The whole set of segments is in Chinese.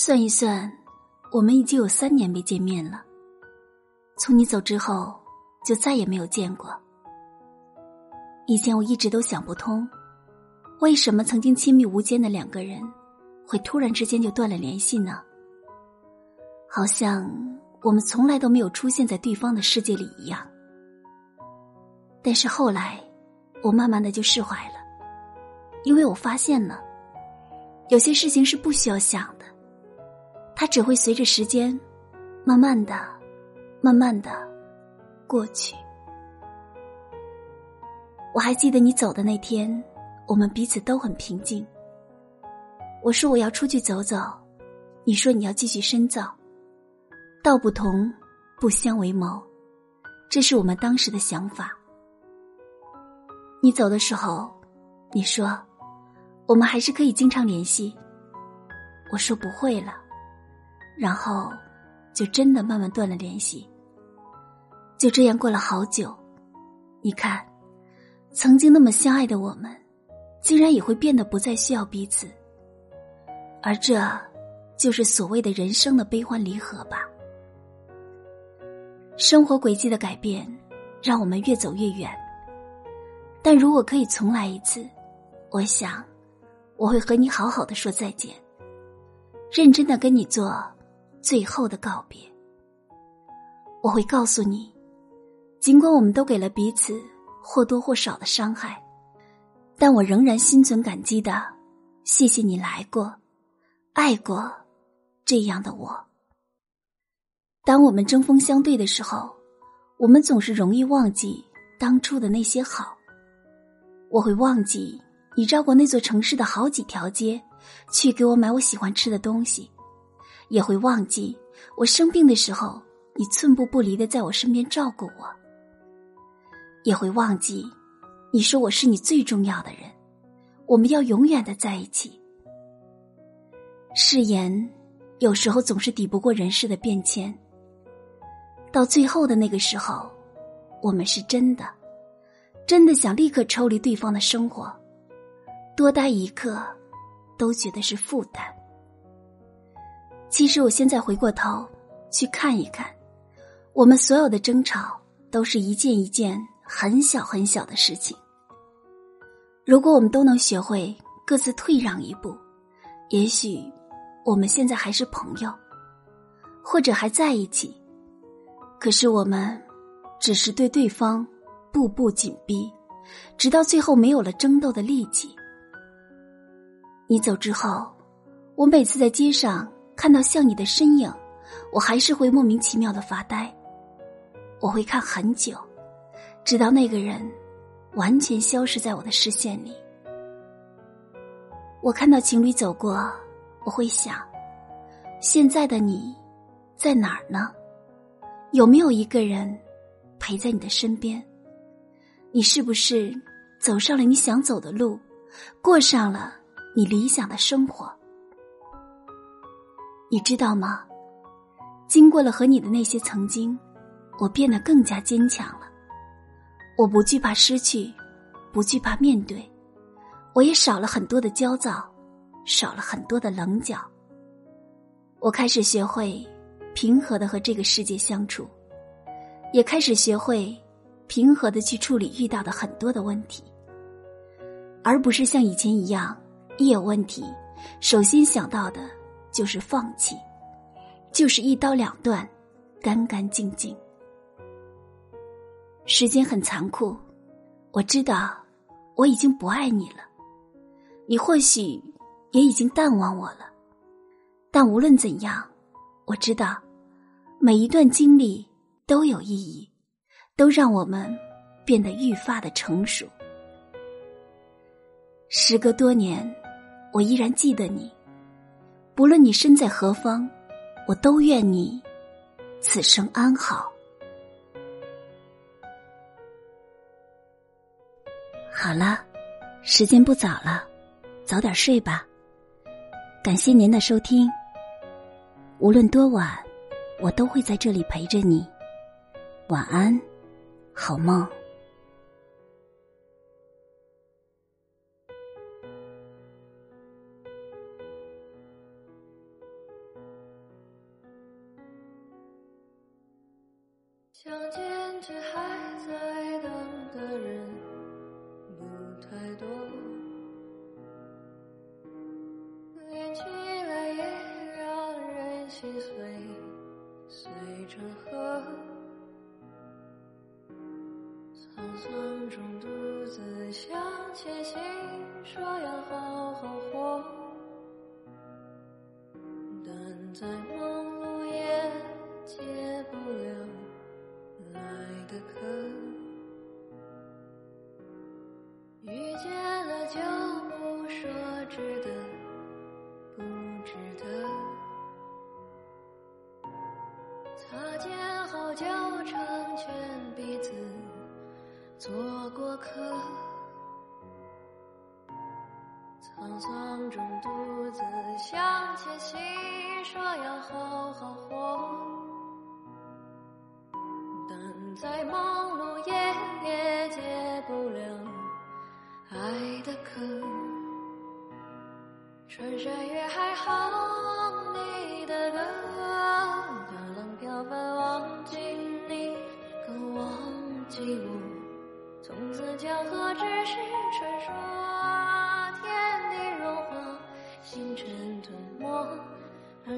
算一算，我们已经有三年没见面了。从你走之后，就再也没有见过。以前我一直都想不通，为什么曾经亲密无间的两个人，会突然之间就断了联系呢？好像我们从来都没有出现在对方的世界里一样。但是后来，我慢慢的就释怀了，因为我发现了，有些事情是不需要想。它只会随着时间，慢慢的、慢慢的过去。我还记得你走的那天，我们彼此都很平静。我说我要出去走走，你说你要继续深造。道不同，不相为谋，这是我们当时的想法。你走的时候，你说我们还是可以经常联系。我说不会了。然后，就真的慢慢断了联系。就这样过了好久，你看，曾经那么相爱的我们，竟然也会变得不再需要彼此。而这，就是所谓的人生的悲欢离合吧。生活轨迹的改变，让我们越走越远。但如果可以重来一次，我想，我会和你好好的说再见，认真的跟你做。最后的告别，我会告诉你，尽管我们都给了彼此或多或少的伤害，但我仍然心存感激的，谢谢你来过，爱过这样的我。当我们针锋相对的时候，我们总是容易忘记当初的那些好。我会忘记你绕过那座城市的好几条街，去给我买我喜欢吃的东西。也会忘记我生病的时候，你寸步不离的在我身边照顾我。也会忘记，你说我是你最重要的人，我们要永远的在一起。誓言有时候总是抵不过人世的变迁。到最后的那个时候，我们是真的，真的想立刻抽离对方的生活，多待一刻，都觉得是负担。其实，我现在回过头去看一看，我们所有的争吵都是一件一件很小很小的事情。如果我们都能学会各自退让一步，也许我们现在还是朋友，或者还在一起。可是，我们只是对对方步步紧逼，直到最后没有了争斗的力气。你走之后，我每次在街上。看到像你的身影，我还是会莫名其妙的发呆。我会看很久，直到那个人完全消失在我的视线里。我看到情侣走过，我会想：现在的你在哪儿呢？有没有一个人陪在你的身边？你是不是走上了你想走的路，过上了你理想的生活？你知道吗？经过了和你的那些曾经，我变得更加坚强了。我不惧怕失去，不惧怕面对，我也少了很多的焦躁，少了很多的棱角。我开始学会平和的和这个世界相处，也开始学会平和的去处理遇到的很多的问题，而不是像以前一样，一有问题，首先想到的。就是放弃，就是一刀两断，干干净净。时间很残酷，我知道我已经不爱你了，你或许也已经淡忘我了。但无论怎样，我知道每一段经历都有意义，都让我们变得愈发的成熟。时隔多年，我依然记得你。不论你身在何方，我都愿你此生安好。好了，时间不早了，早点睡吧。感谢您的收听。无论多晚，我都会在这里陪着你。晚安，好梦。心，说要好好活，但在忙碌也解不了。来的客，遇见了就我要好好活。但再忙碌也也解不了爱的渴，穿山越海哼你的歌，大浪飘翻忘记你，更忘记我。从此江河只是传说，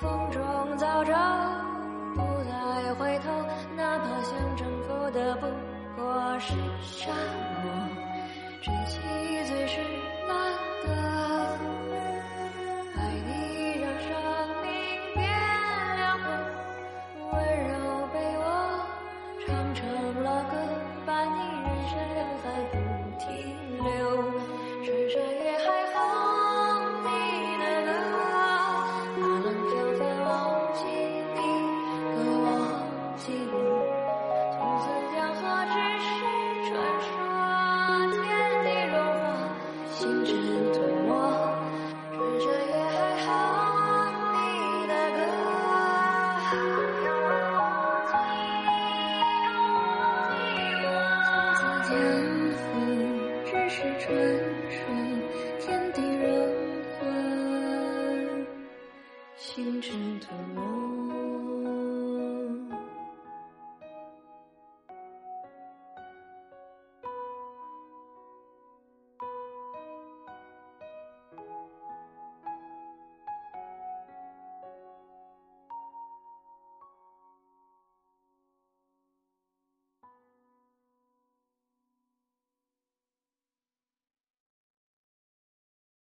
风中早着，不再回头，哪怕想征服的不过是沙漠，珍惜最相逢只是传说，天地人魂，星辰吞没。